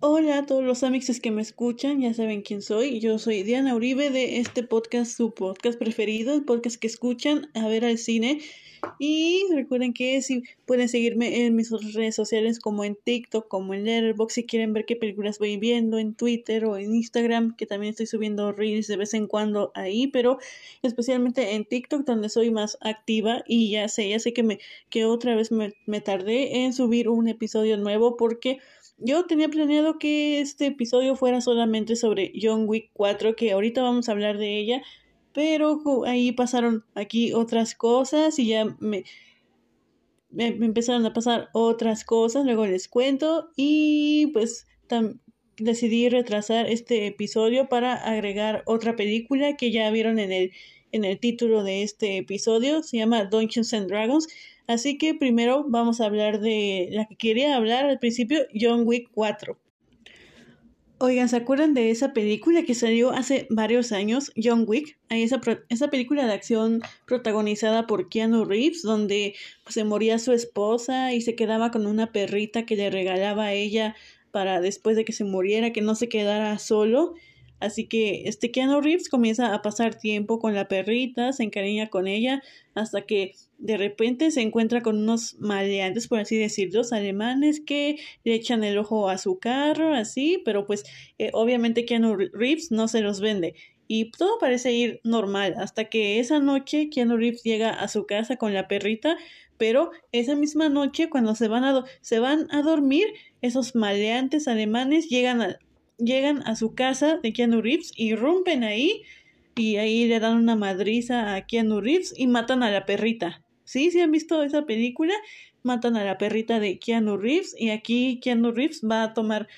Hola a todos los amixes que me escuchan, ya saben quién soy. Yo soy Diana Uribe de este podcast, su podcast preferido, el podcast que escuchan a ver al cine. Y recuerden que si pueden seguirme en mis redes sociales como en TikTok, como en Letterboxd, si quieren ver qué películas voy viendo, en Twitter o en Instagram, que también estoy subiendo reels de vez en cuando ahí, pero especialmente en TikTok donde soy más activa y ya sé, ya sé que me que otra vez me, me tardé en subir un episodio nuevo porque yo tenía planeado que este episodio fuera solamente sobre John Wick 4, que ahorita vamos a hablar de ella, pero ahí pasaron aquí otras cosas y ya me, me, empezaron a pasar otras cosas, luego les cuento y pues decidí retrasar este episodio para agregar otra película que ya vieron en el, en el título de este episodio, se llama Dungeons and Dragons Así que primero vamos a hablar de la que quería hablar al principio, John Wick 4. Oigan, ¿se acuerdan de esa película que salió hace varios años, John Wick? Esa, esa película de acción protagonizada por Keanu Reeves, donde pues, se moría su esposa y se quedaba con una perrita que le regalaba a ella para después de que se muriera, que no se quedara solo. Así que este Keanu Reeves comienza a pasar tiempo con la perrita, se encariña con ella, hasta que de repente se encuentra con unos maleantes, por así decirlo, alemanes que le echan el ojo a su carro, así, pero pues eh, obviamente Keanu Reeves no se los vende. Y todo parece ir normal, hasta que esa noche Keanu Reeves llega a su casa con la perrita, pero esa misma noche cuando se van a, se van a dormir, esos maleantes alemanes llegan a, llegan a su casa de Keanu Reeves, irrumpen ahí y ahí le dan una madriza a Keanu Reeves y matan a la perrita. ¿Sí? ¿Sí han visto esa película? Matan a la perrita de Keanu Reeves y aquí Keanu Reeves va a tomar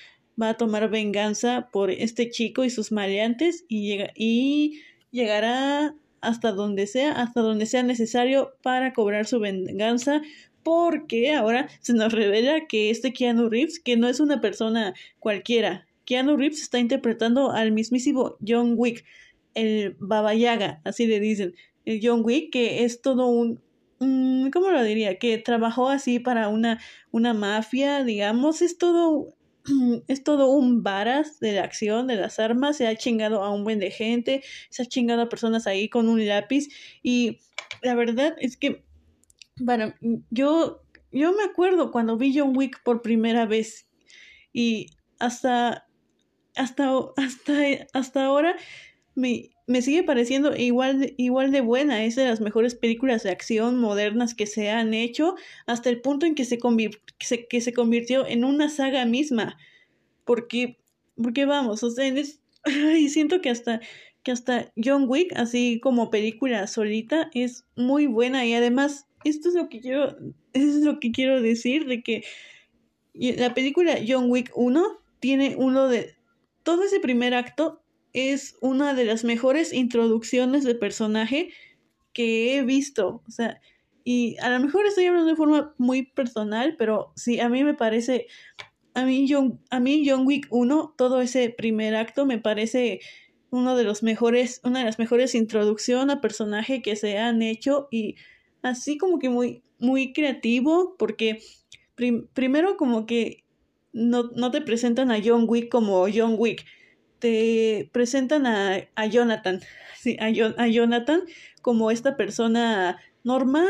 va a tomar venganza por este chico y sus maleantes y llega y llegará hasta donde sea, hasta donde sea necesario para cobrar su venganza porque ahora se nos revela que este Keanu Reeves, que no es una persona cualquiera, Keanu Reeves está interpretando al mismísimo John Wick, el Baba Yaga, así le dicen. El John Wick, que es todo un, ¿cómo lo diría? Que trabajó así para una, una mafia, digamos, es todo, es todo un varas de la acción, de las armas, se ha chingado a un buen de gente, se ha chingado a personas ahí con un lápiz y la verdad es que, bueno, yo, yo me acuerdo cuando vi John Wick por primera vez y hasta hasta, hasta, hasta ahora me, me sigue pareciendo igual igual de buena. Es de las mejores películas de acción modernas que se han hecho, hasta el punto en que se, que se, convirtió en una saga misma. Porque, porque vamos, o sea, es, y siento que hasta, que hasta John Wick, así como película solita, es muy buena. Y además, esto es lo que quiero, es lo que quiero decir, de que la película John Wick 1 tiene uno de, todo ese primer acto es una de las mejores introducciones de personaje que he visto. O sea, y a lo mejor estoy hablando de forma muy personal, pero sí, a mí me parece, a mí John, a mí John Wick 1, todo ese primer acto me parece uno de los mejores, una de las mejores introducciones a personaje que se han hecho y así como que muy, muy creativo, porque primero como que no, no te presentan a John Wick como John Wick, te presentan a, a Jonathan, sí, a, a, Jonathan como esta persona normal,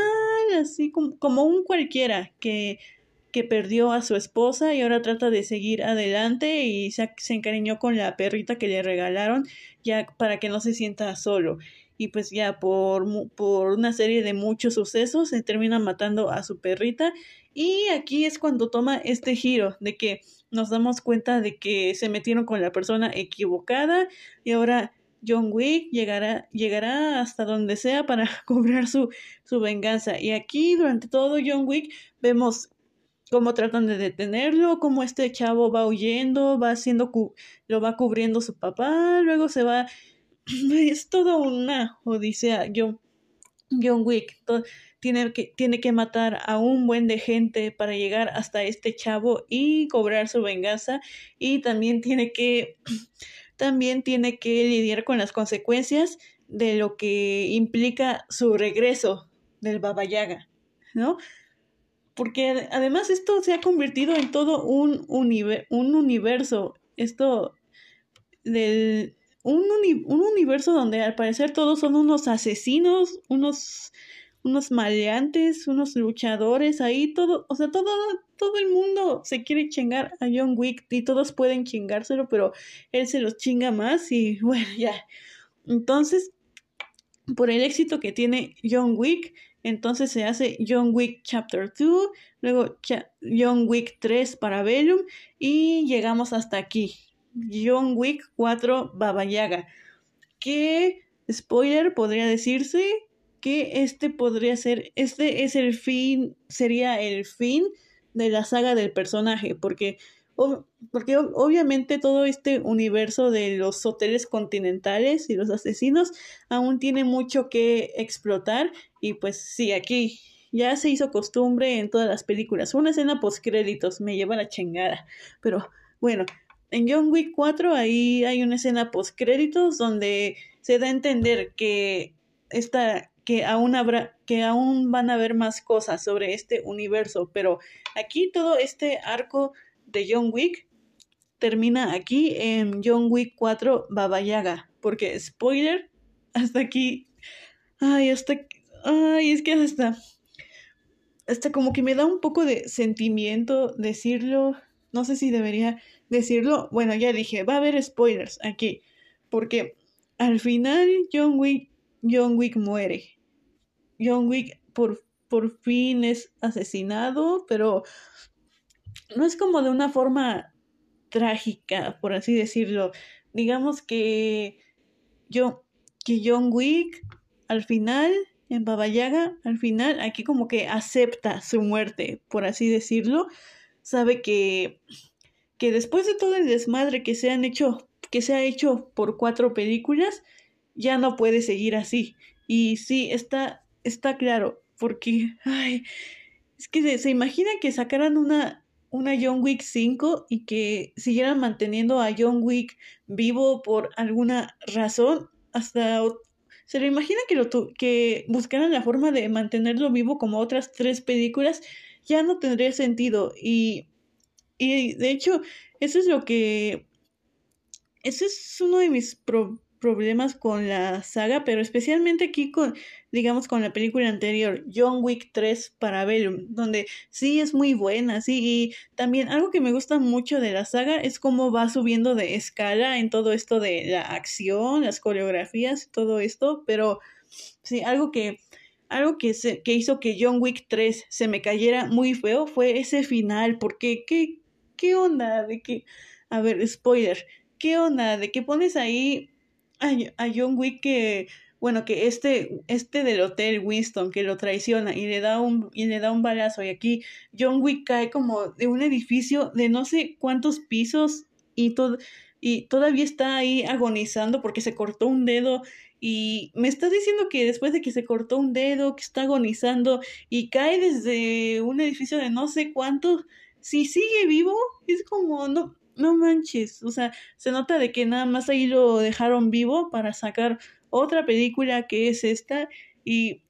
así como, como un cualquiera que, que perdió a su esposa y ahora trata de seguir adelante y se, se encariñó con la perrita que le regalaron ya para que no se sienta solo. Y pues ya por, por una serie de muchos sucesos se termina matando a su perrita y aquí es cuando toma este giro de que nos damos cuenta de que se metieron con la persona equivocada y ahora John Wick llegará, llegará hasta donde sea para cobrar su, su venganza. Y aquí durante todo John Wick vemos cómo tratan de detenerlo, cómo este chavo va huyendo, va haciendo, lo va cubriendo su papá, luego se va es todo una odisea. John, John Wick tiene, que, tiene que matar a un buen de gente para llegar hasta este chavo y cobrar su venganza. Y también tiene que, también tiene que lidiar con las consecuencias de lo que implica su regreso del Baba Yaga, ¿no? porque además esto se ha convertido en todo un, un universo, esto del un, un universo donde al parecer todos son unos asesinos, unos unos maleantes, unos luchadores ahí, todo, o sea, todo, todo el mundo se quiere chingar a John Wick y todos pueden chingárselo, pero él se los chinga más y bueno, ya. Entonces, por el éxito que tiene John Wick, entonces se hace John Wick Chapter 2, luego John Wick 3 para Bellum y llegamos hasta aquí. John Wick 4 Baba Yaga. Que, spoiler, podría decirse que este podría ser, este es el fin, sería el fin de la saga del personaje, porque, porque obviamente todo este universo de los hoteles continentales y los asesinos aún tiene mucho que explotar y pues sí, aquí ya se hizo costumbre en todas las películas. Una escena post créditos me lleva la chingada, pero bueno, en John Wick 4 ahí hay una escena post créditos donde se da a entender que esta que aún habrá, que aún van a haber más cosas sobre este universo, pero aquí todo este arco de John Wick termina aquí en John Wick 4 Baba Yaga, porque spoiler, hasta aquí, ay, hasta, ay, es que hasta, hasta como que me da un poco de sentimiento decirlo, no sé si debería decirlo, bueno, ya dije, va a haber spoilers aquí, porque al final John Wick, John Wick muere. John Wick por, por fin es asesinado, pero no es como de una forma trágica, por así decirlo. Digamos que yo, que John Wick al final, en Baba al final, aquí como que acepta su muerte, por así decirlo. Sabe que, que después de todo el desmadre que se han hecho, que se ha hecho por cuatro películas, ya no puede seguir así. Y sí, está está claro, porque, ay, es que se, imagina que sacaran una, una John Wick 5 y que siguieran manteniendo a John Wick vivo por alguna razón, hasta se lo imagina que, lo que buscaran la forma de mantenerlo vivo como otras tres películas, ya no tendría sentido. Y, y de hecho, eso es lo que... Ese es uno de mis problemas problemas con la saga, pero especialmente aquí con, digamos, con la película anterior, John Wick 3 para Bellum, donde sí es muy buena, sí, y también algo que me gusta mucho de la saga es cómo va subiendo de escala en todo esto de la acción, las coreografías, todo esto, pero sí, algo que algo que, se, que hizo que John Wick 3 se me cayera muy feo fue ese final, porque qué, qué onda de que, a ver, spoiler, qué onda de que pones ahí a, John Wick que, bueno, que este, este del hotel Winston que lo traiciona y le da un, y le da un balazo y aquí John Wick cae como de un edificio de no sé cuántos pisos y todo y todavía está ahí agonizando porque se cortó un dedo y me está diciendo que después de que se cortó un dedo, que está agonizando y cae desde un edificio de no sé cuántos, si sigue vivo, es como no no manches, o sea, se nota de que nada más ahí lo dejaron vivo para sacar otra película que es esta y,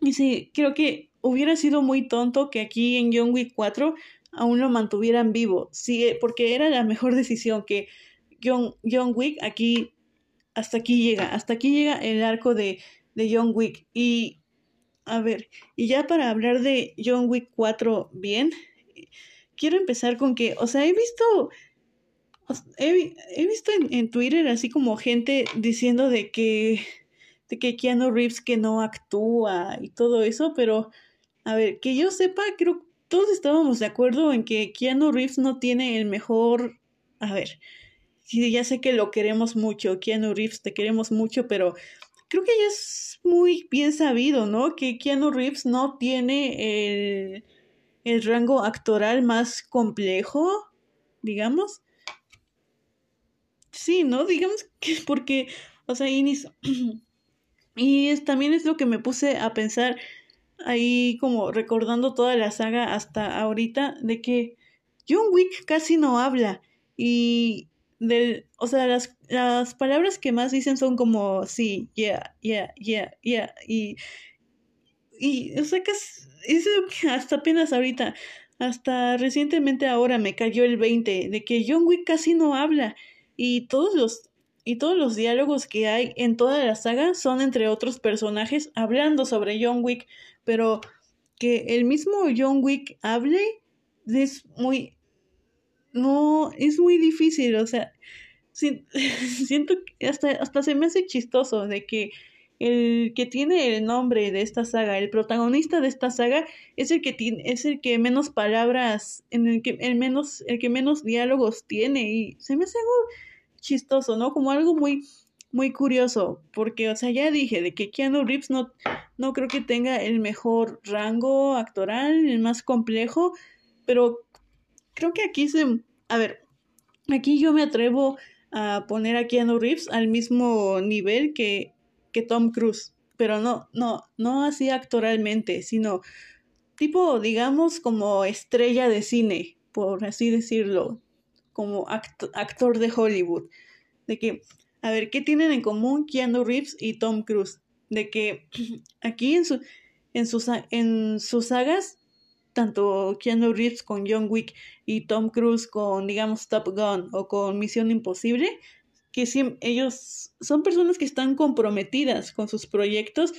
y sí, creo que hubiera sido muy tonto que aquí en John Wick 4 aún lo mantuvieran vivo, sí, porque era la mejor decisión que John, John Wick aquí, hasta aquí llega, hasta aquí llega el arco de, de John Wick y a ver, y ya para hablar de John Wick 4 bien, quiero empezar con que, o sea, he visto, he, visto en, Twitter así como gente diciendo de que, de que Keanu Reeves que no actúa y todo eso, pero, a ver, que yo sepa, creo que todos estábamos de acuerdo en que Keanu Reeves no tiene el mejor, a ver, ya sé que lo queremos mucho, Keanu Reeves, te queremos mucho, pero creo que ya es muy bien sabido, ¿no? Que Keanu Reeves no tiene el el rango actoral más complejo, digamos. Sí, ¿no? Digamos que porque, o sea, y, y también es lo que me puse a pensar ahí como recordando toda la saga hasta ahorita de que John Wick casi no habla y del, o sea, las, las palabras que más dicen son como sí, yeah, yeah, yeah, yeah y y, o sea, que es, hasta apenas ahorita, hasta recientemente ahora me cayó el 20 de que John Wick casi no habla y todos los y todos los diálogos que hay en toda la saga son entre otros personajes hablando sobre John Wick, pero que el mismo John Wick hable es muy no es muy difícil, o sea, siento que hasta hasta se me hace chistoso de que el que tiene el nombre de esta saga, el protagonista de esta saga, es el que tiene, es el que menos palabras, en el que el menos, el que menos diálogos tiene, y se me hace algo chistoso, ¿no? Como algo muy, muy curioso, porque, o sea, ya dije de que Keanu Reeves no, no creo que tenga el mejor rango actoral, el más complejo, pero creo que aquí se, a ver, aquí yo me atrevo a poner a Keanu Reeves al mismo nivel que Tom Cruise, pero no, no, no así actoralmente, sino tipo, digamos, como estrella de cine, por así decirlo, como actor de Hollywood. De que, a ver, ¿qué tienen en común Keanu Reeves y Tom Cruise? De que aquí en, su, en, sus, en sus sagas, tanto Keanu Reeves con John Wick y Tom Cruise con, digamos, Top Gun o con Misión Imposible, que ellos son personas que están comprometidas con sus proyectos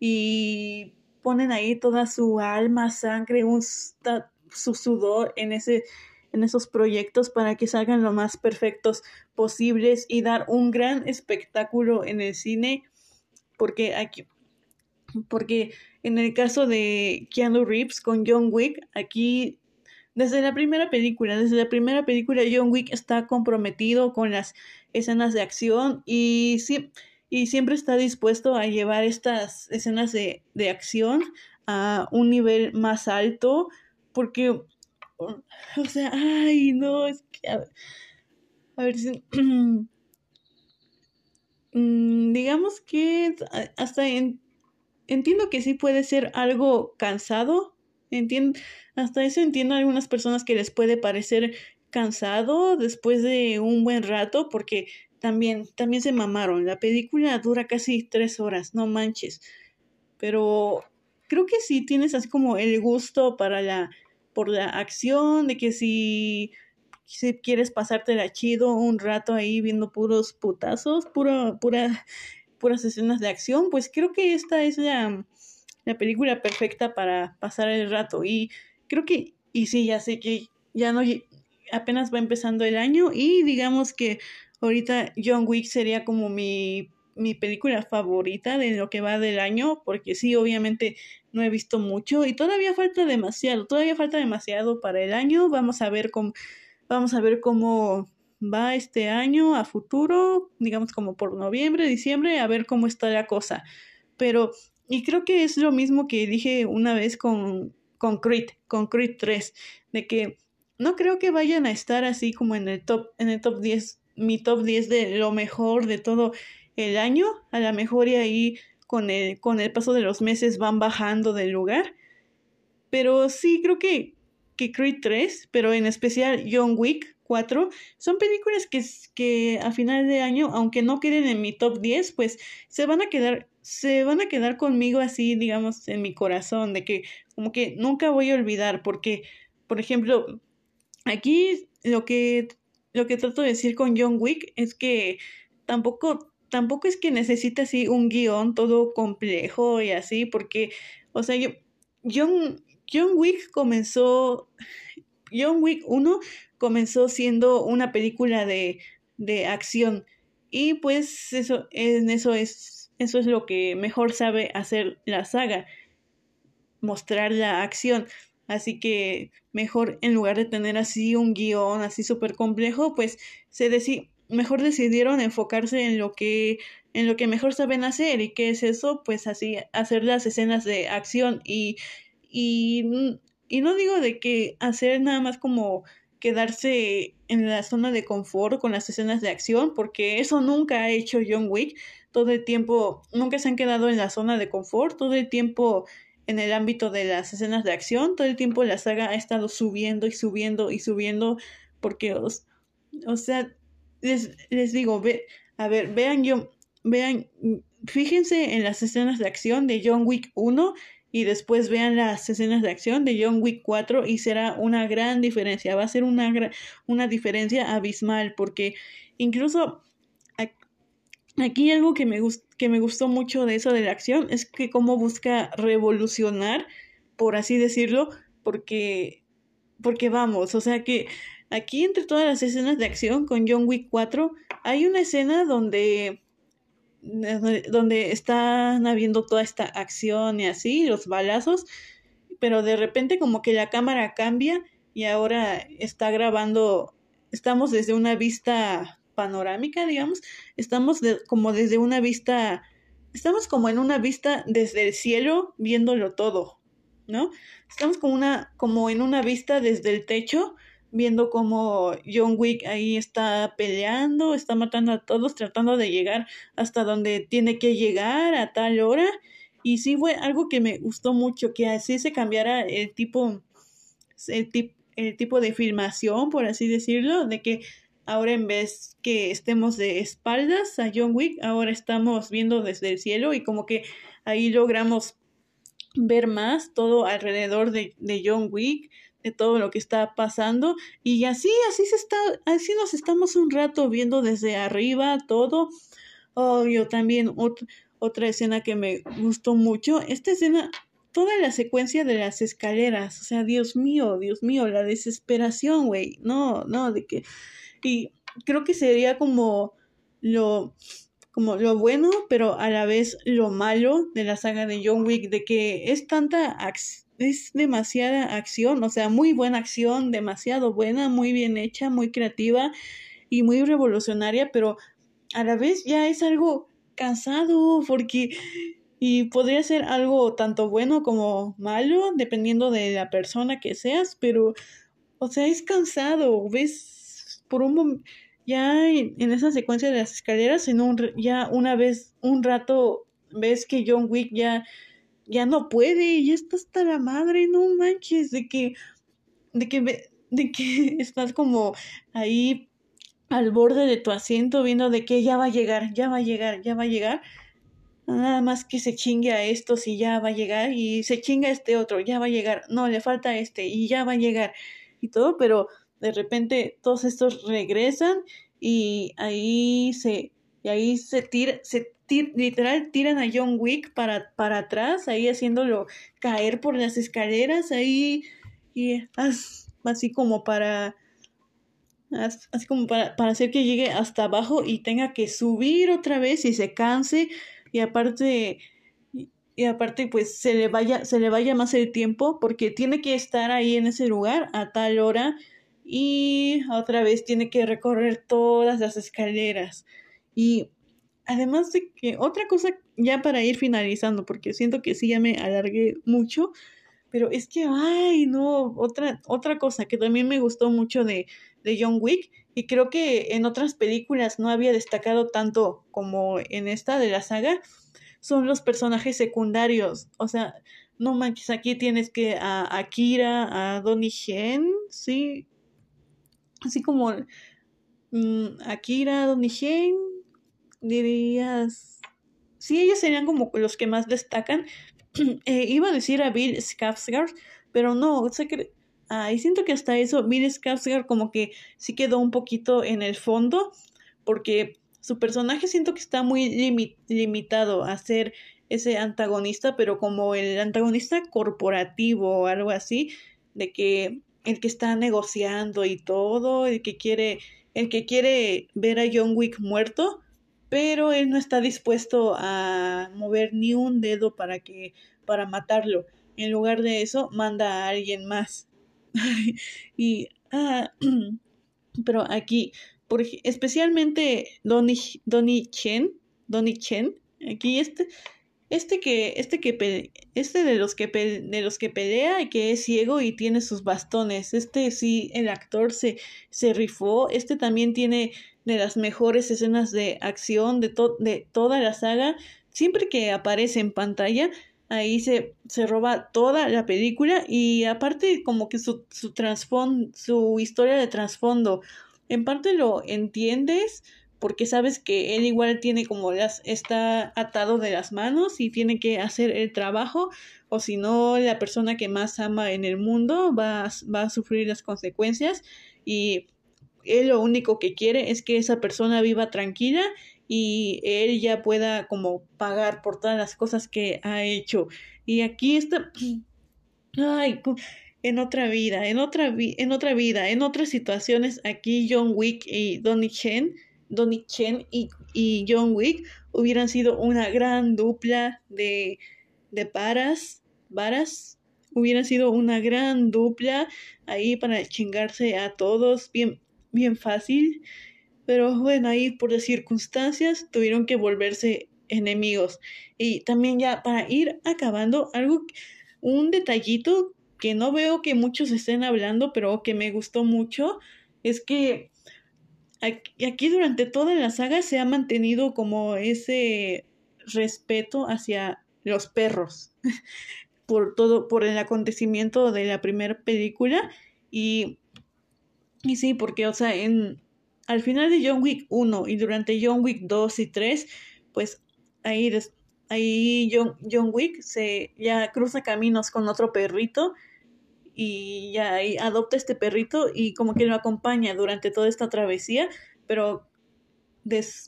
y ponen ahí toda su alma, sangre, un, su sudor en, ese, en esos proyectos para que salgan lo más perfectos posibles y dar un gran espectáculo en el cine, porque aquí, porque en el caso de Keanu Reeves con John Wick, aquí desde la primera película, desde la primera película John Wick está comprometido con las escenas de acción y, y siempre está dispuesto a llevar estas escenas de, de acción a un nivel más alto porque, o sea, ay, no, es que, a, ver si... Mm, digamos que hasta entiendo que sí puede ser algo cansado. Entiendo, hasta eso entiendo a algunas personas que les puede parecer cansado después de un buen rato porque también, también se mamaron. La película dura casi tres horas, no manches. Pero creo que si tienes así como el gusto para la, por la acción, de que si, si quieres pasártela chido un rato ahí viendo puros putazos, pura, pura, puras escenas de acción, pues creo que esta es la, la película perfecta para pasar el rato. Y creo que, y sí, ya sé que ya no, apenas va empezando el año y digamos que ahorita John Wick sería como mi, mi película favorita de lo que va del año, porque sí, obviamente no he visto mucho y todavía falta demasiado, todavía falta demasiado para el año. Vamos a ver cómo, vamos a ver cómo va este año a futuro, digamos como por noviembre, diciembre, a ver cómo está la cosa. Pero, y creo que es lo mismo que dije una vez con, con Creed, con Creed 3, de que no creo que vayan a estar así como en el top, en el top 10, mi top 10 de lo mejor de todo el año. A lo mejor y ahí con el, con el paso de los meses van bajando del lugar. Pero sí, creo que, que Creed 3, pero en especial John Wick 4, son películas que, que a final de año, aunque no queden en mi top 10, pues se van a quedar, se van a quedar conmigo así, digamos, en mi corazón, de que como que nunca voy a olvidar, porque, por ejemplo, Aquí lo que, lo que trato de decir con John Wick es que tampoco, tampoco es que necesite así un guion todo complejo y así, porque, o sea, yo, John, John Wick comenzó, John Wick 1 comenzó siendo una película de, de acción y pues eso, en eso es, eso es lo que mejor sabe hacer la saga, mostrar la acción. Así que mejor en lugar de tener así un guion así súper complejo, pues se deci mejor decidieron enfocarse en lo que en lo que mejor saben hacer y qué es eso, pues así hacer las escenas de acción y y, y no digo de que hacer nada más como quedarse en la zona de confort con las escenas de acción, porque eso nunca ha hecho John Wick. Todo el tiempo, nunca se han quedado en la zona de confort, todo el tiempo en el ámbito de las escenas de acción. Todo el tiempo la saga ha estado subiendo y subiendo y subiendo porque, os, o sea, les, les digo, ve, a ver, vean yo, vean, fíjense en las escenas de acción de John Wick 1 y después vean las escenas de acción de John Wick 4 y será una gran diferencia, va a ser una, una diferencia abismal porque incluso aquí algo que me, que me gustó mucho de eso de la acción es que cómo busca revolucionar, por así decirlo, porque, porque vamos, o sea que aquí entre todas las escenas de acción con John Wick 4 hay una escena donde donde están habiendo toda esta acción y así, los balazos, pero de repente como que la cámara cambia y ahora está grabando, estamos desde una vista panorámica, digamos, estamos como desde una vista, estamos como en una vista desde el cielo viéndolo todo, ¿no? Estamos como una, como en una vista desde el techo, viendo como John Wick ahí está peleando, está matando a todos, tratando de llegar hasta donde tiene que llegar a tal hora. Y sí fue algo que me gustó mucho, que así se cambiara el tipo, el, el tipo de filmación, por así decirlo, de que Ahora en vez que estemos de espaldas a John Wick, ahora estamos viendo desde el cielo y como que ahí logramos ver más todo alrededor de, John Wick, de todo lo que está pasando y así, así se está, así nos estamos un rato viendo desde arriba todo. Oh, yo también otra escena que me gustó mucho, esta escena toda la secuencia de las escaleras, o sea, Dios mío, Dios mío, la desesperación, güey, no, no, de que y creo que sería como lo, como lo bueno, pero a la vez lo malo de la saga de John Wick, de que es tanta es demasiada acción, o sea, muy buena acción, demasiado buena, muy bien hecha, muy creativa y muy revolucionaria, pero a la vez ya es algo cansado porque y podría ser algo tanto bueno como malo, dependiendo de la persona que seas, pero o sea, es cansado, ves por un ya en, esa secuencia de las escaleras, en un, ya una vez, un rato, ves que John Wick ya, ya no puede, ya está hasta la madre, no manches, de que, de que, de que estás como ahí al borde de tu asiento viendo de que ya va a llegar, ya va a llegar, ya va a llegar. Nada más que se chingue a estos y ya va a llegar y se chinga a este otro, ya va a llegar. No, le falta este y ya va a llegar y todo, pero de repente todos estos regresan y ahí se, y ahí se tira, se literal tiran a John Wick para, para atrás, ahí haciéndolo caer por las escaleras, ahí, y así como para, así como para, para hacer que llegue hasta abajo y tenga que subir otra vez y se canse, y aparte, y aparte pues se le vaya, se le vaya más el tiempo, porque tiene que estar ahí en ese lugar a tal hora, y otra vez tiene que recorrer todas las escaleras. Y además de que otra cosa ya para ir finalizando, porque siento que sí ya me alargué mucho, pero es que, ay, no, otra, otra cosa que también me gustó mucho de, de John Wick y creo que en otras películas no había destacado tanto como en esta de la saga, son los personajes secundarios. O sea, no manches, aquí tienes que a Akira, a Donnie Yen, sí, así como mm, Akira, Donnie dirías... Sí, ellos serían como los que más destacan. Eh, iba a decir a Bill Skarsgård, pero no, sé que... Ah, y siento que hasta eso, Bill Skarsgård como que sí quedó un poquito en el fondo, porque su personaje siento que está muy limitado a ser ese antagonista, pero como el antagonista corporativo o algo así, de que el que está negociando y todo, el que quiere, el que quiere ver a John Wick muerto, pero él no está dispuesto a mover ni un dedo para que para matarlo. En lugar de eso, manda a alguien más. y ah, pero aquí, por, especialmente Donnie, Donnie Chen, Donnie Chen, aquí este este que, este que, este de los que, de los que pelea y que es ciego y tiene sus bastones. Este sí, el actor se, se rifó. Este también tiene de las mejores escenas de acción de, de toda la saga. Siempre que aparece en pantalla, ahí se, se roba toda la película y aparte como que su, su su historia de trasfondo, en parte lo entiendes porque sabes que él igual tiene como las está atado de las manos y tiene que hacer el trabajo o si no la persona que más ama en el mundo va, va a sufrir las consecuencias y él lo único que quiere es que esa persona viva tranquila y él ya pueda como pagar por todas las cosas que ha hecho. Y aquí está, ay, en otra vida, en otra, en otra vida, en otras situaciones, aquí John Wick y Donnie Chen, Donnie Chen y, y John Wick hubieran sido una gran dupla de, de paras, varas, hubieran sido una gran dupla ahí para chingarse a todos bien, bien fácil. Pero bueno, ahí por las circunstancias tuvieron que volverse enemigos. Y también ya para ir acabando, algo, un detallito que no veo que muchos estén hablando, pero que me gustó mucho, es que aquí durante toda la saga se ha mantenido como ese respeto hacia los perros por todo, por el acontecimiento de la primera película. Y, y sí, porque, o sea, en, al final de John Wick 1 y durante John Wick 2 y 3, pues ahí, ahí John, John Wick se ya cruza caminos con otro perrito y ya ahí adopta este perrito y como que lo acompaña durante toda esta travesía, pero,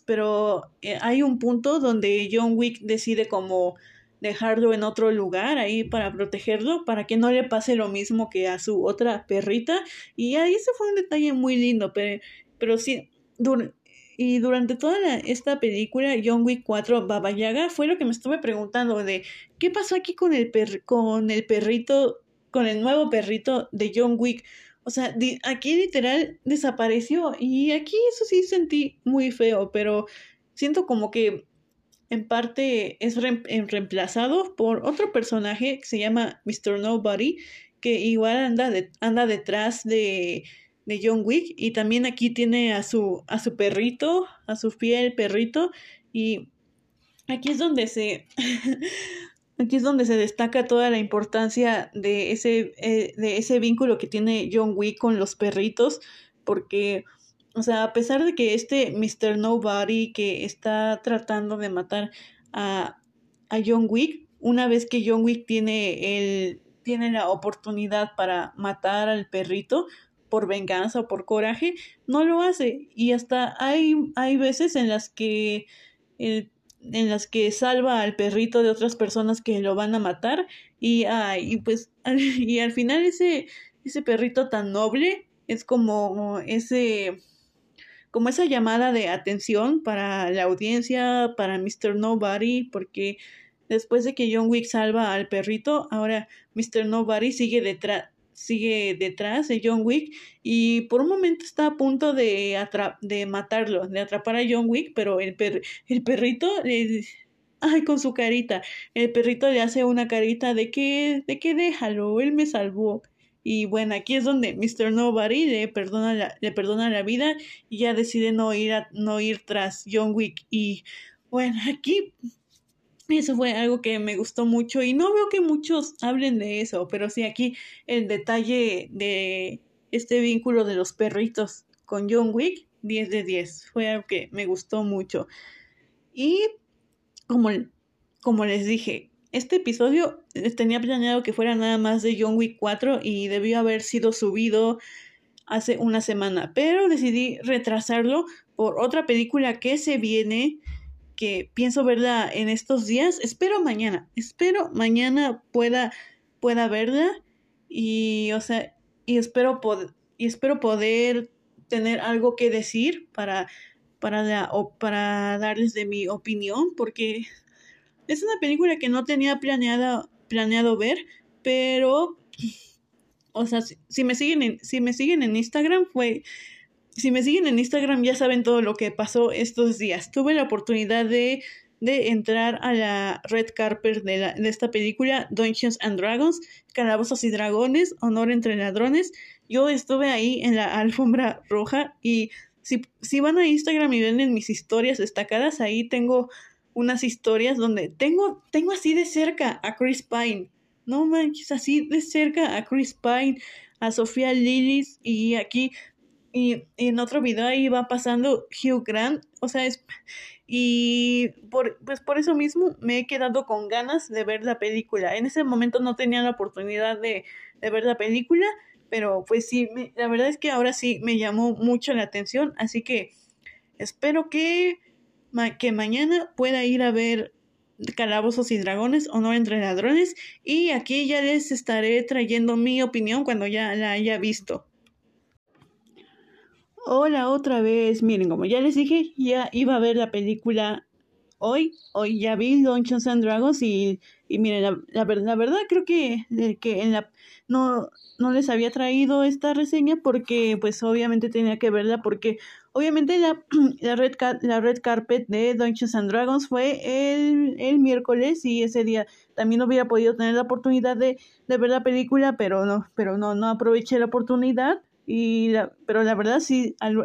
pero eh, hay un punto donde John Wick decide como dejarlo en otro lugar ahí para protegerlo, para que no le pase lo mismo que a su otra perrita. Y ahí se fue un detalle muy lindo, pero, pero sí, y durante toda esta película, John Wick 4, Baba Yaga, fue lo que me estuve preguntando de qué pasó aquí con el, per con el perrito, con el nuevo perrito de John Wick. O sea, aquí literal desapareció y aquí eso sí sentí muy feo, pero siento como que en parte es reemplazado por otro personaje que se llama Mr. Nobody, que igual anda, anda detrás de de John Wick y también aquí tiene a su a su perrito, a su fiel perrito y aquí es donde se aquí es donde se destaca toda la importancia de ese eh, de ese vínculo que tiene John Wick con los perritos porque o sea, a pesar de que este Mr. Nobody que está tratando de matar a, a John Wick, una vez que John Wick tiene el tiene la oportunidad para matar al perrito, por venganza o por coraje, no lo hace. Y hasta hay, hay veces en las que en las que salva al perrito de otras personas que lo van a matar y, ay, y pues y al final ese ese perrito tan noble es como ese como esa llamada de atención para la audiencia, para Mr. Nobody, porque después de que John Wick salva al perrito, ahora Mr. Nobody sigue detrás sigue detrás de John Wick y por un momento está a punto de, de matarlo, de atrapar a John Wick, pero el, per el perrito, ay, con su carita, el perrito le hace una carita de que, de que déjalo, él me salvó. Y bueno, aquí es donde Mr. Nobody le perdona la, le perdona la vida y ya decide no ir, a, no ir tras John Wick. Y bueno, aquí eso fue algo que me gustó mucho y no veo que muchos hablen de eso, pero sí aquí el detalle de este vínculo de los perritos con John Wick, 10 de 10, fue algo que me gustó mucho. Y como, como les dije, este episodio tenía planeado que fuera nada más de John Wick 4 y debió haber sido subido hace una semana, pero decidí retrasarlo por otra película que se viene que pienso verla en estos días. Espero mañana, espero mañana pueda, pueda verla y, o sea, y espero, y espero poder tener algo que decir para, para, o para darles de mi opinión, porque es una película que no tenía planeada, planeado ver, pero, o sea, si, me siguen en, si me siguen en Instagram fue si me siguen en Instagram ya saben todo lo que pasó estos días. Tuve la oportunidad de, de entrar a la red carpet de, la, de esta película, Dungeons and Dragons, Calabozos y Dragones, Honor entre Ladrones. Yo estuve ahí en la alfombra roja y si, si van a Instagram y ven en mis historias destacadas, ahí tengo unas historias donde tengo, tengo así de cerca a Chris Pine. No manches, así de cerca a Chris Pine, a Sofía Lillis y aquí y, en otro video ahí va pasando Hugh Grant, o sea, es, y por, pues por eso mismo me he quedado con ganas de ver la película. En ese momento no tenía la oportunidad de, de ver la película, pero pues sí, la verdad es que ahora sí me llamó mucho la atención, así que espero que, que mañana pueda ir a ver Calabozos y Dragones, Honor entre Ladrones, y aquí ya les estaré trayendo mi opinión cuando ya la haya visto. Hola otra vez, miren, como ya les dije, ya iba a ver la película hoy, hoy ya vi Dungeons and Dragons y, y miren, la, la, la verdad creo que, que en la, no, no les había traído esta reseña porque pues obviamente tenía que verla porque obviamente la, la, red, la red carpet de Dungeons and Dragons fue el, el miércoles y ese día también hubiera podido tener la oportunidad de, de ver la película pero no, pero no, no aproveché la oportunidad y la, pero la verdad sí al,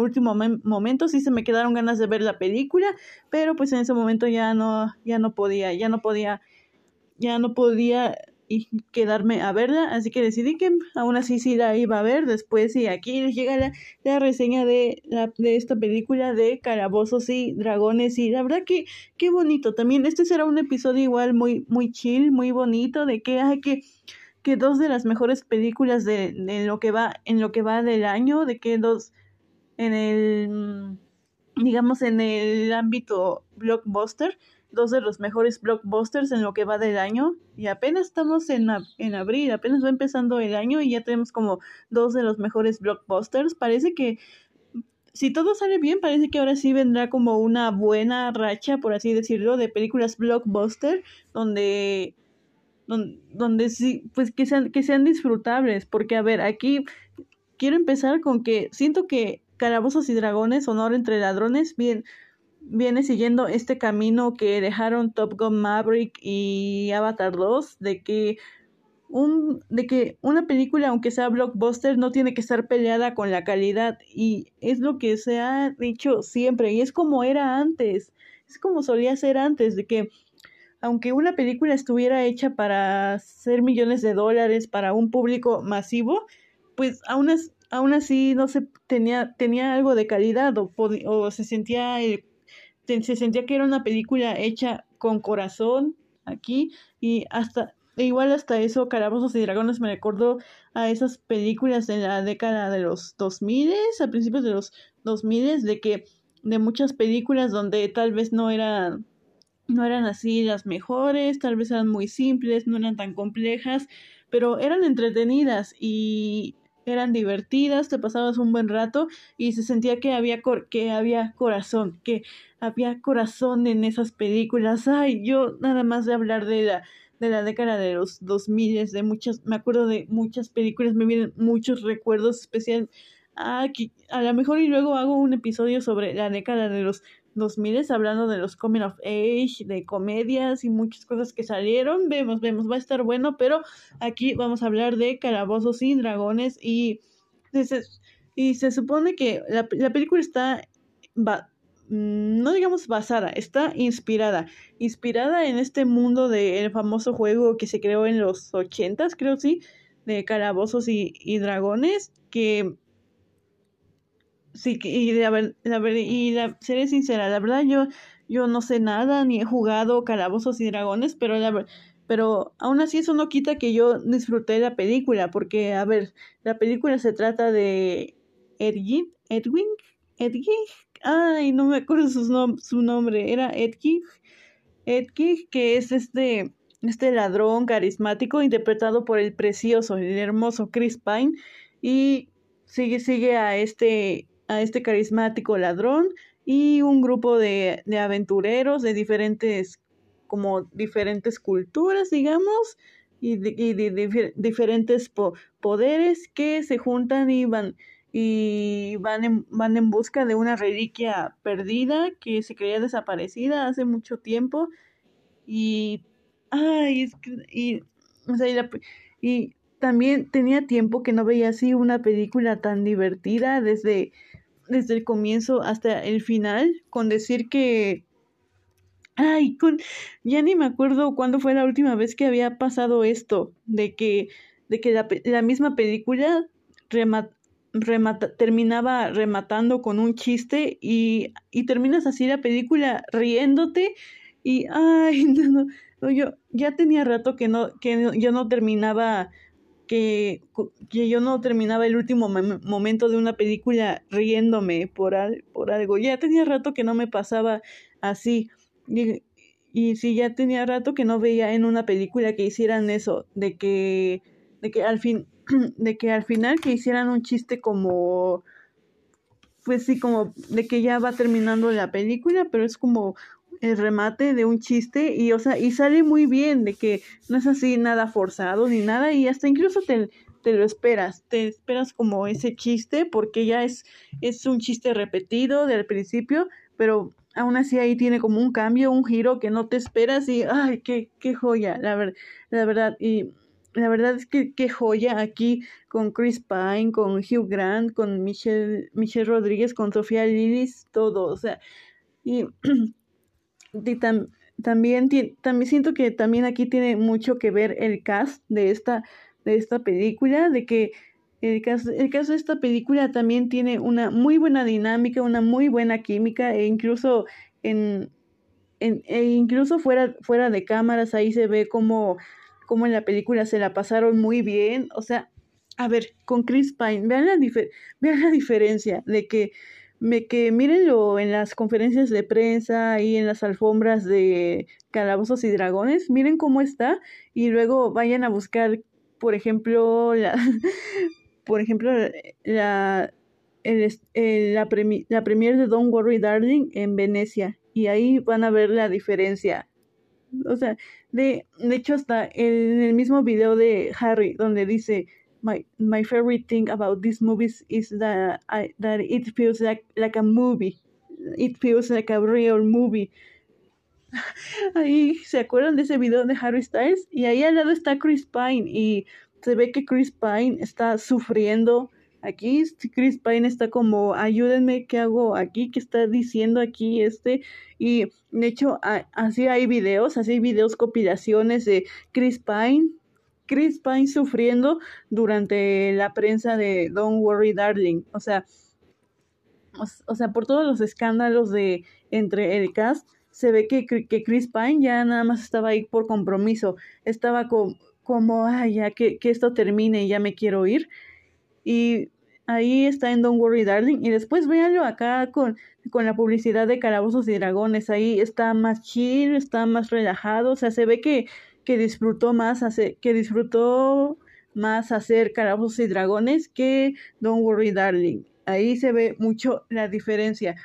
último momento sí se me quedaron ganas de ver la película pero pues en ese momento ya no ya no podía ya no podía ya no podía y quedarme a verla, así que decidí que aún así sí la iba a ver después y aquí llega la, la reseña de, la, de esta película de Calabozos y Dragones y la verdad que qué bonito, también este será un episodio igual muy muy chill, muy bonito de que hay que que dos de las mejores películas de, de lo que va en lo que va del año, de que dos en el digamos en el ámbito blockbuster dos de los mejores blockbusters en lo que va del año y apenas estamos en, en abril, apenas va empezando el año y ya tenemos como dos de los mejores blockbusters. Parece que si todo sale bien, parece que ahora sí vendrá como una buena racha, por así decirlo, de películas blockbuster donde donde, donde sí, pues que sean, que sean disfrutables, porque a ver, aquí quiero empezar con que siento que Calabozos y Dragones, Honor entre Ladrones, bien, viene siguiendo este camino que dejaron Top Gun Maverick y Avatar 2, de que un, de que una película, aunque sea blockbuster, no tiene que estar peleada con la calidad. Y es lo que se ha dicho siempre. Y es como era antes. Es como solía ser antes, de que aunque una película estuviera hecha para ser millones de dólares para un público masivo, pues aún, así no se tenía, tenía algo de calidad o, se sentía se sentía que era una película hecha con corazón aquí y hasta e igual hasta eso Calabozos y Dragones me recordó a esas películas de la década de los 2000 a principios de los 2000 de que de muchas películas donde tal vez no eran no eran así las mejores, tal vez eran muy simples, no eran tan complejas, pero eran entretenidas y eran divertidas, te pasabas un buen rato y se sentía que había, que había corazón, que había corazón en esas películas. Ay, yo nada más de hablar de la, de la década de los 2000, de muchas, me acuerdo de muchas películas, me vienen muchos recuerdos especiales. Ah, a lo mejor y luego hago un episodio sobre la década de los 2000 hablando de los coming of age, de comedias y muchas cosas que salieron. Vemos, vemos, va a estar bueno, pero aquí vamos a hablar de calabozos y dragones y, y se supone que la, la película está, va, mm, no digamos basada, está inspirada, inspirada en este mundo del famoso juego que se creó en los ochentas, creo sí, de calabozos y, y dragones, que sí, y la, la, y la, seré sincera, la verdad yo, yo no sé nada, ni he jugado Calabozos y Dragones, pero la pero aún así eso no quita que yo disfruté la película, porque, a ver, la película se trata de Edwin, Edwin, Edwin, ay, no me acuerdo su, su nombre, era Edwin, Edwin, que es este, este ladrón carismático interpretado por el precioso, el hermoso Chris Pine, y sigue, sigue a este a este carismático ladrón y un grupo de, de aventureros de diferentes, como diferentes culturas, digamos, y de, diferentes poderes que se juntan y van y van en, van en busca de una reliquia perdida que se creía desaparecida hace mucho tiempo. Y ay y, o sea, y también tenía tiempo que no veía así una película tan divertida desde desde el comienzo hasta el final con decir que ay con ya ni me acuerdo cuándo fue la última vez que había pasado esto de que de que la, la misma película terminaba rematando con un chiste y, y terminas así la película riéndote y ay no, no, yo ya tenía rato que no que yo no terminaba que, que yo no terminaba el último momento de una película riéndome por, por algo. Ya tenía rato que no me pasaba así. Y, y sí, ya tenía rato que no veía en una película que hicieran eso, de que, de que al fin, de que al final que hicieran un chiste como, pues sí, como de que ya va terminando la película, pero es como el remate de un chiste y o sea y sale muy bien de que no es así nada forzado ni nada y hasta incluso te, te lo esperas te esperas como ese chiste porque ya es es un chiste repetido del principio pero aún así ahí tiene como un cambio un giro que no te esperas y ay qué qué joya la verdad la verdad y la verdad es que qué joya aquí con Chris Pine, con Hugh Grant, con Michelle, Michelle Rodríguez, con Sofía Lillis, todo, o sea, y también, también siento que también aquí tiene mucho que ver el cast de esta, de esta película, de que el caso, el caso de esta película también tiene una muy buena dinámica, una muy buena química, e incluso en, en e incluso fuera, fuera de cámaras ahí se ve como, como en la película se la pasaron muy bien. O sea, a ver, con Chris Pine, vean la, vean la diferencia de que me, que mírenlo en las conferencias de prensa y en las alfombras de calabozos y dragones, miren cómo está y luego vayan a buscar, por ejemplo, la, por ejemplo, la, el, la, la premier de Don't Worry Darling en Venecia y ahí van a ver la diferencia. O sea, de, de hecho hasta en el mismo video de Harry donde dice my my favorite thing about these movies is that I, that it feels like like a movie. It feels like a real movie. Ahí se acuerdan de ese video de Harry Styles y ahí al lado está Chris Pine y se ve que Chris Pine está sufriendo aquí. Chris Pine está como ayúdenme, ¿qué hago aquí? ¿Qué está diciendo aquí este? Y de hecho así hay videos, así hay videos compilaciones de Chris Pine Chris Pine sufriendo durante la prensa de Don't Worry Darling. O sea, o, sea, por todos los escándalos de entre el cast, se ve que, Chris Pine ya nada más estaba ahí por compromiso. Estaba como, ay, ya que, que esto termine y ya me quiero ir. Y ahí está en Don't Worry Darling. Y después véanlo acá con, con la publicidad de Calabozos y Dragones. Ahí está más chill, está más relajado. O sea, se ve que que disfrutó más hacer, que disfrutó más hacer Calabozos y Dragones que Don't Worry Darling. Ahí se ve mucho la diferencia.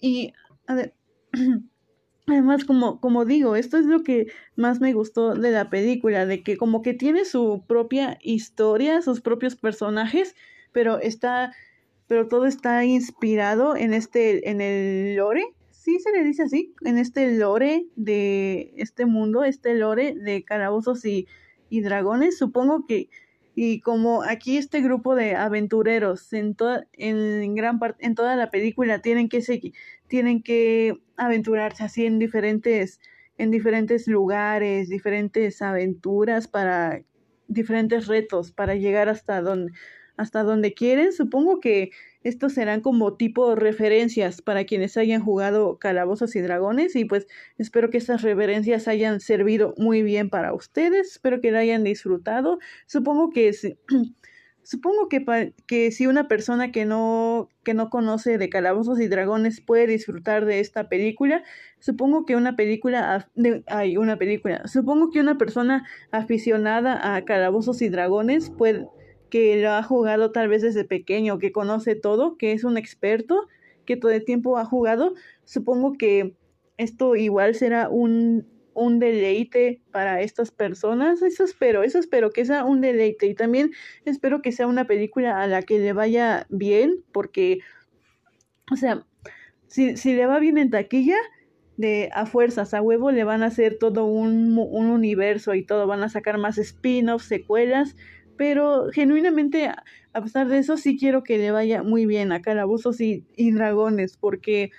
Y además, como, como digo, esto es lo que más me gustó de la película, de que como que tiene su propia historia, sus propios personajes, pero está, pero todo está inspirado en este, en el lore sí se le dice así, en este lore de este mundo, este lore de calabozos y, y dragones, supongo que, y como aquí este grupo de aventureros en toda, en gran parte, en toda la película tienen que seguir, tienen que aventurarse así en diferentes, en diferentes lugares, diferentes aventuras para diferentes retos para llegar hasta donde, hasta donde quieren. Supongo que estos serán como tipo referencias para quienes hayan jugado Calabozos y Dragones y pues espero que estas referencias hayan servido muy bien para ustedes, espero que la hayan disfrutado. Supongo que supongo que, que si una persona que no que no conoce de Calabozos y Dragones puede disfrutar de esta película, supongo que una película hay una película, supongo que una persona aficionada a Calabozos y Dragones puede que lo ha jugado tal vez desde pequeño, que conoce todo, que es un experto, que todo el tiempo ha jugado, supongo que esto igual será un, un deleite para estas personas. Eso espero, eso espero que sea un deleite. Y también espero que sea una película a la que le vaya bien, porque, o sea, si, si le va bien en taquilla, de a fuerzas, a huevo, le van a hacer todo un, un universo y todo, van a sacar más spin-offs, secuelas, pero genuinamente, a pesar de eso, sí quiero que le vaya muy bien a Calabozos y, Dragones, porque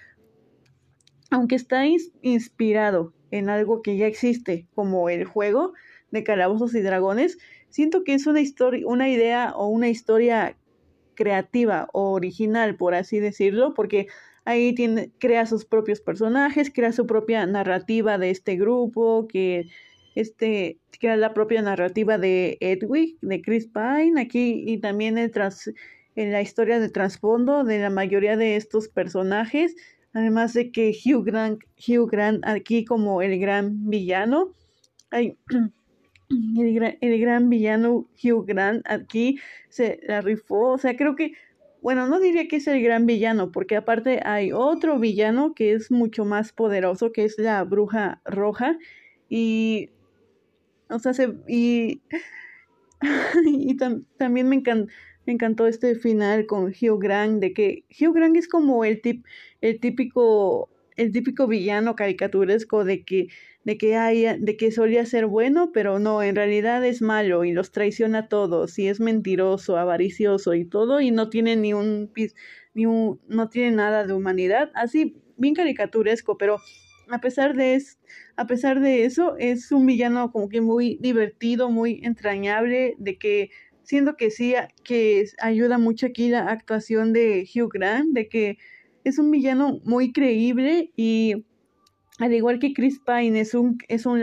aunque está inspirado en algo que ya existe, como el juego de Calabozos y Dragones, siento que es una historia, una idea o una historia creativa o original, por así decirlo, porque ahí tiene, crea sus propios personajes, crea su propia narrativa de este grupo, que este, crea la propia narrativa de Edwig, de Chris Pine, aquí y también el tras, en la historia de trasfondo de la mayoría de estos personajes, además de que Hugh Grant, Hugh Grant aquí como el gran villano, hay, el, gran, el gran villano Hugh Grant aquí se la rifó, o sea, creo que, bueno, no diría que es el gran villano, porque aparte hay otro villano que es mucho más poderoso, que es la bruja roja, y o sea, se, y, y también me, encanta me encantó este final con Hugh Grant, de que Hugh Grant es como el, tip, el típico el típico villano caricaturesco de que de que haya, de que solía ser bueno, pero no, en realidad es malo y los traiciona a todos y es mentiroso, avaricioso y todo y no tiene ni un ni un no tiene nada de humanidad, así bien caricaturesco, pero a pesar de es, a pesar de eso es un villano como que muy divertido, muy entrañable, de que siento que sí, que ayuda mucho aquí la actuación de Hugh Grant, de que es un villano muy creíble y al igual que Chris Pine es un, es un,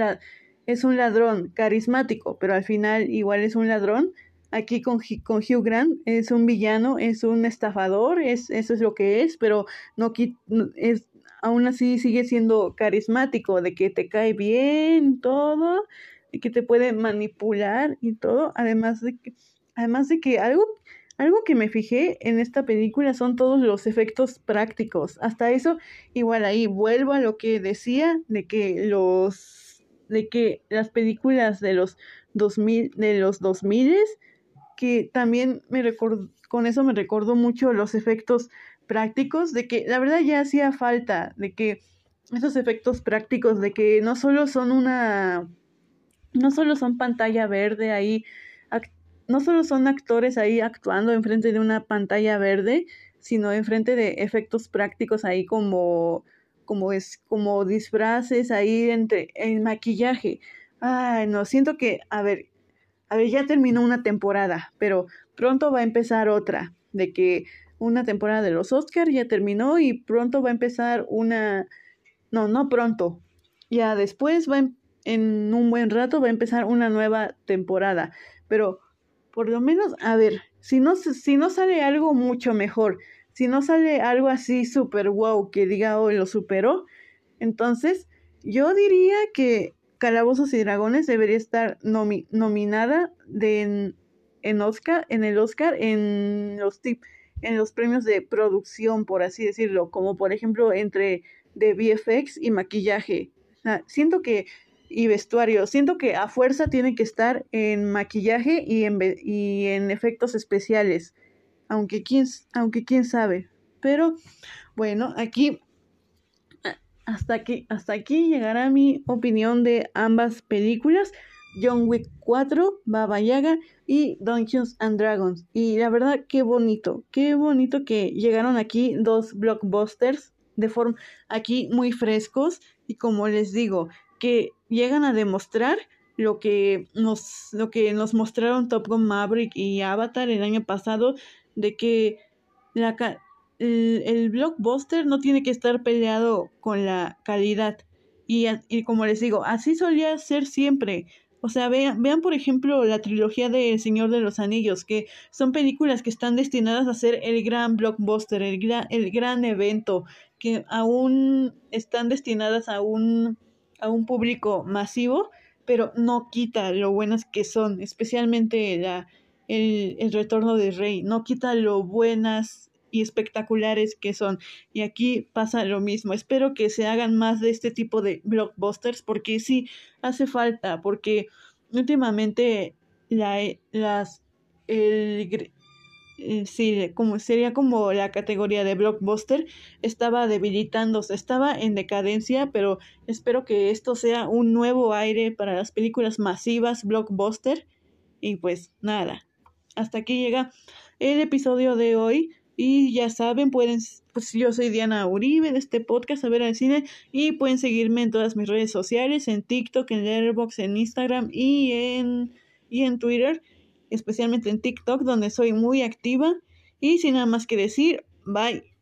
es un ladrón carismático, pero al final igual es un ladrón. Aquí con, con Hugh Grant es un villano, es un estafador, es, eso es lo que es, pero no es, aún así sigue siendo carismático, de que te cae bien todo, y que te puede manipular y todo, además de que Además de que algo, algo que me fijé en esta película son todos los efectos prácticos. Hasta eso, igual ahí vuelvo a lo que decía de que los de que las películas de los 2000 de los 2000 que también me recordó con eso me recordó mucho los efectos prácticos de que la verdad ya hacía falta de que esos efectos prácticos de que no solo son una no solo son pantalla verde ahí no solo son actores ahí actuando enfrente de una pantalla verde, sino enfrente de efectos prácticos ahí como, como es, como disfraces ahí entre el maquillaje. Ay, no, siento que, a ver, a ver, ya terminó una temporada, pero pronto va a empezar otra, de que una temporada de los Oscars ya terminó y pronto va a empezar una, no, no pronto, ya después va en, en un buen rato va a empezar una nueva temporada, pero por lo menos, a ver, si no, si no sale algo mucho mejor, si no sale algo así súper wow que diga hoy lo superó, entonces yo diría que Calabozos y Dragones debería estar nominada de, en, Oscar, en el Oscar en los tip, en los premios de producción, por así decirlo, como por ejemplo entre de VFX y maquillaje. siento que y vestuario. Siento que a fuerza tiene que estar en maquillaje y en, y en efectos especiales. Aunque quién, aunque quién sabe. Pero bueno, aquí hasta aquí, hasta aquí llegará mi opinión de ambas películas. John Wick 4, Baba Yaga y Dungeons and Dragons. Y la verdad, qué bonito, qué bonito que llegaron aquí dos blockbusters de forma aquí muy frescos. Y como les digo, que llegan a demostrar lo que nos, lo que nos mostraron Top Gun Maverick y Avatar el año pasado, de que la, el, el, blockbuster no tiene que estar peleado con la calidad. Y, y como les digo, así solía ser siempre. O sea, vean, vean por ejemplo la trilogía de El Señor de los Anillos, que son películas que están destinadas a ser el gran blockbuster, el gran, el gran evento, que aún están destinadas a un a un público masivo, pero no quita lo buenas que son, especialmente la, el, el retorno de Rey, no quita lo buenas y espectaculares que son. Y aquí pasa lo mismo. Espero que se hagan más de este tipo de blockbusters porque sí hace falta, porque últimamente la, las, el, eh, sí, como sería como la categoría de blockbuster, estaba debilitándose, estaba en decadencia, pero espero que esto sea un nuevo aire para las películas masivas blockbuster. Y pues nada, hasta aquí llega el episodio de hoy. Y ya saben, pueden, pues yo soy Diana Uribe de este podcast A ver al cine y pueden seguirme en todas mis redes sociales, en TikTok, en Letterboxd, en Instagram y en, y en Twitter especialmente en TikTok, donde soy muy activa. Y sin nada más que decir, bye.